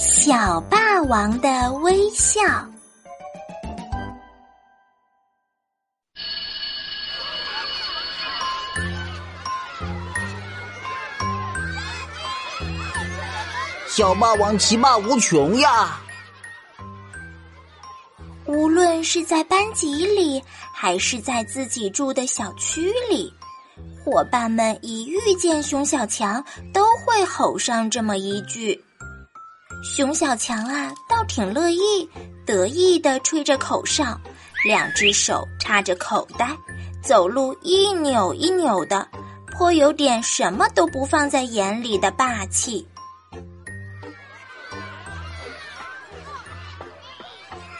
小霸王的微笑。小霸王其霸无穷呀！无论是在班级里，还是在自己住的小区里，伙伴们一遇见熊小强，都会吼上这么一句。熊小强啊，倒挺乐意，得意的吹着口哨，两只手插着口袋，走路一扭一扭的，颇有点什么都不放在眼里的霸气。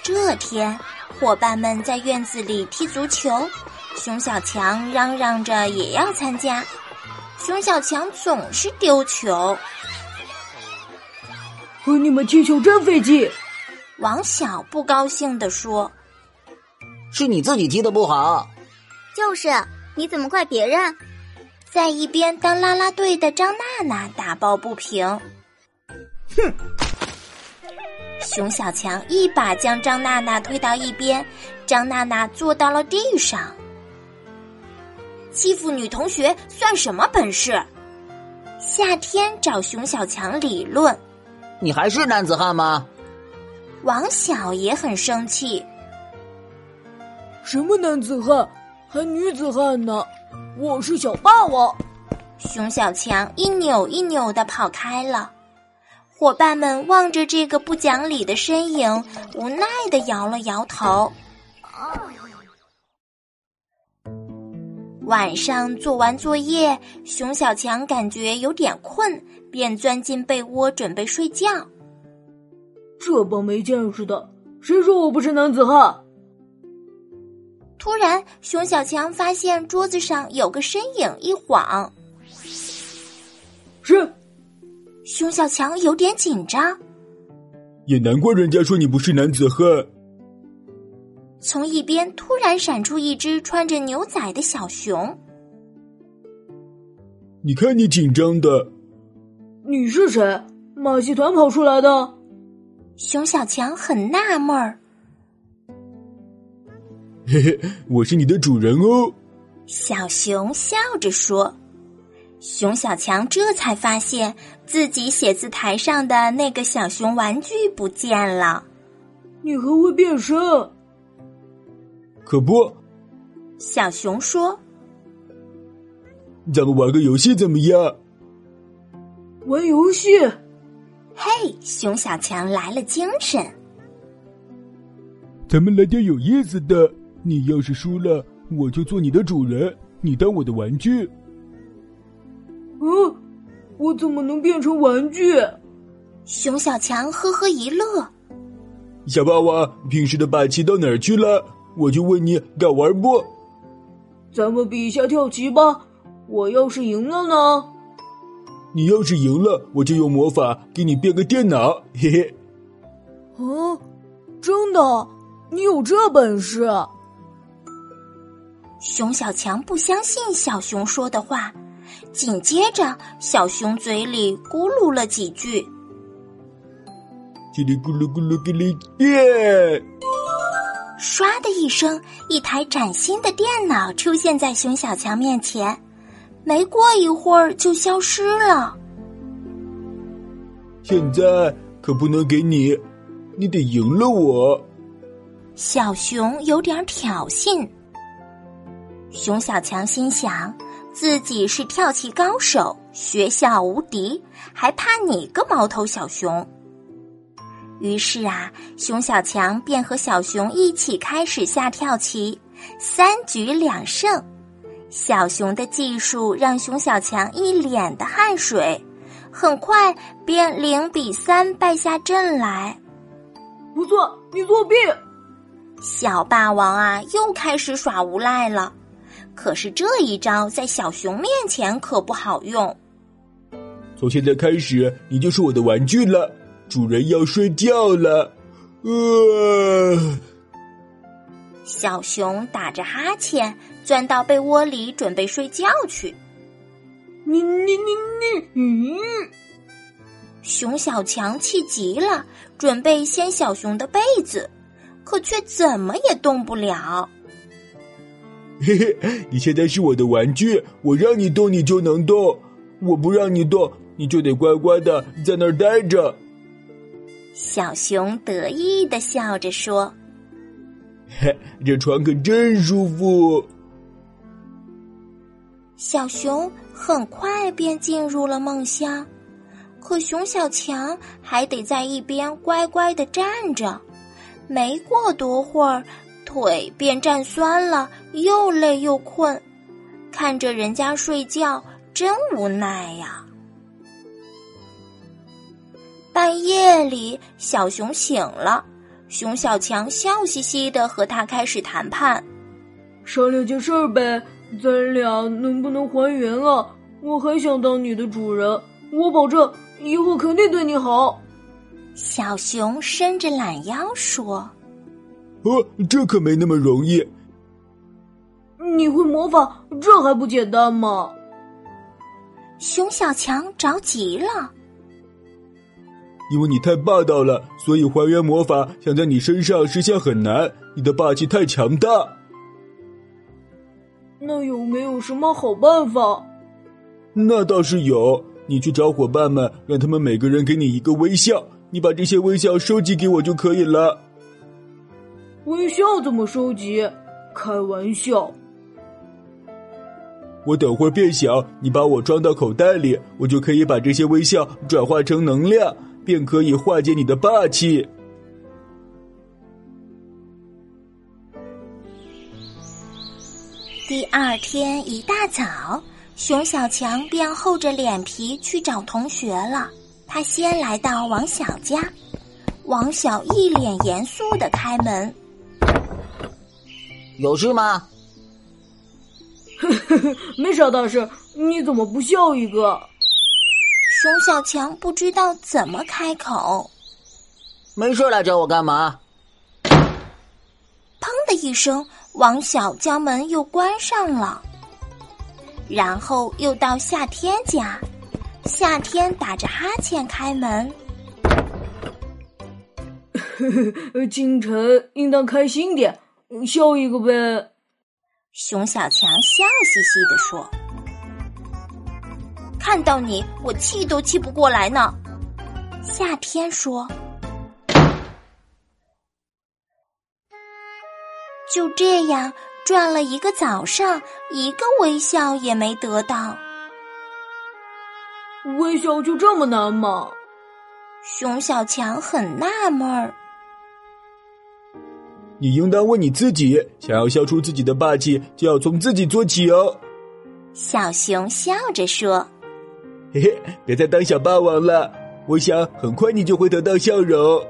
这天，伙伴们在院子里踢足球，熊小强嚷嚷着也要参加。熊小强总是丢球，和你们踢球真费劲。王小不高兴地说：“是你自己踢的不好。”就是，你怎么怪别人？在一边当啦啦队的张娜娜打抱不平：“哼！”熊小强一把将张娜娜推到一边，张娜娜坐到了地上。欺负女同学算什么本事？夏天找熊小强理论，你还是男子汉吗？王小也很生气。什么男子汉，还女子汉呢？我是小霸王。熊小强一扭一扭的跑开了。伙伴们望着这个不讲理的身影，无奈的摇了摇头。晚上做完作业，熊小强感觉有点困，便钻进被窝准备睡觉。这帮没见识的，谁说我不是男子汉？突然，熊小强发现桌子上有个身影，一晃，是。熊小强有点紧张，也难怪人家说你不是男子汉。从一边突然闪出一只穿着牛仔的小熊，你看你紧张的，你是谁？马戏团跑出来的？熊小强很纳闷儿。嘿嘿，我是你的主人哦。小熊笑着说。熊小强这才发现自己写字台上的那个小熊玩具不见了。你还会变身？可不。小熊说：“咱们玩个游戏怎么样？”玩游戏？嘿，熊小强来了精神。咱们来点有意思的。你要是输了，我就做你的主人，你当我的玩具。嗯，我怎么能变成玩具？熊小强呵呵一乐。小霸王，平时的霸气到哪儿去了？我就问你，敢玩不？咱们比一下跳棋吧。我要是赢了呢？你要是赢了，我就用魔法给你变个电脑。嘿嘿。哦，真的？你有这本事？熊小强不相信小熊说的话。紧接着，小熊嘴里咕噜了几句，叽里咕噜咕噜叽里变。唰的一声，一台崭新的电脑出现在熊小强面前，没过一会儿就消失了。现在可不能给你，你得赢了我。小熊有点挑衅。熊小强心想。自己是跳棋高手，学校无敌，还怕你个毛头小熊？于是啊，熊小强便和小熊一起开始下跳棋，三局两胜。小熊的技术让熊小强一脸的汗水，很快便零比三败下阵来。不错，你作弊！小霸王啊，又开始耍无赖了。可是这一招在小熊面前可不好用。从现在开始，你就是我的玩具了。主人要睡觉了，呃。小熊打着哈欠钻到被窝里准备睡觉去。你你你你，嗯。熊小强气急了，准备掀小熊的被子，可却怎么也动不了。嘿嘿，你现在是我的玩具，我让你动你就能动，我不让你动你就得乖乖的在那儿待着。小熊得意的笑着说：“嘿，这床可真舒服。”小熊很快便进入了梦乡，可熊小强还得在一边乖乖的站着。没过多会儿，腿便站酸了，又累又困，看着人家睡觉，真无奈呀。半夜里，小熊醒了，熊小强笑嘻嘻的和他开始谈判，商量件事儿呗。咱俩能不能还原啊？我还想当你的主人，我保证以后肯定对你好。小熊伸着懒腰说：“哦，这可没那么容易。你会魔法，这还不简单吗？”熊小强着急了，因为你太霸道了，所以还原魔法想在你身上实现很难。你的霸气太强大。那有没有什么好办法？那倒是有，你去找伙伴们，让他们每个人给你一个微笑，你把这些微笑收集给我就可以了。微笑怎么收集？开玩笑。我等会变小，你把我装到口袋里，我就可以把这些微笑转化成能量，便可以化解你的霸气。第二天一大早，熊小强便厚着脸皮去找同学了。他先来到王小家，王小一脸严肃的开门：“有事吗？”“ 没啥大事，你怎么不笑一个？”熊小强不知道怎么开口。“没事来找我干嘛？”砰的一声。王小将门又关上了，然后又到夏天家。夏天打着哈欠开门。清晨应当开心点，笑一个呗。熊小强笑嘻嘻的说：“看到你，我气都气不过来呢。”夏天说。就这样转了一个早上，一个微笑也没得到。微笑就这么难吗？熊小强很纳闷儿。你应当问你自己：想要消除自己的霸气，就要从自己做起哦。小熊笑着说：“嘿嘿，别再当小霸王了，我想很快你就会得到笑容。”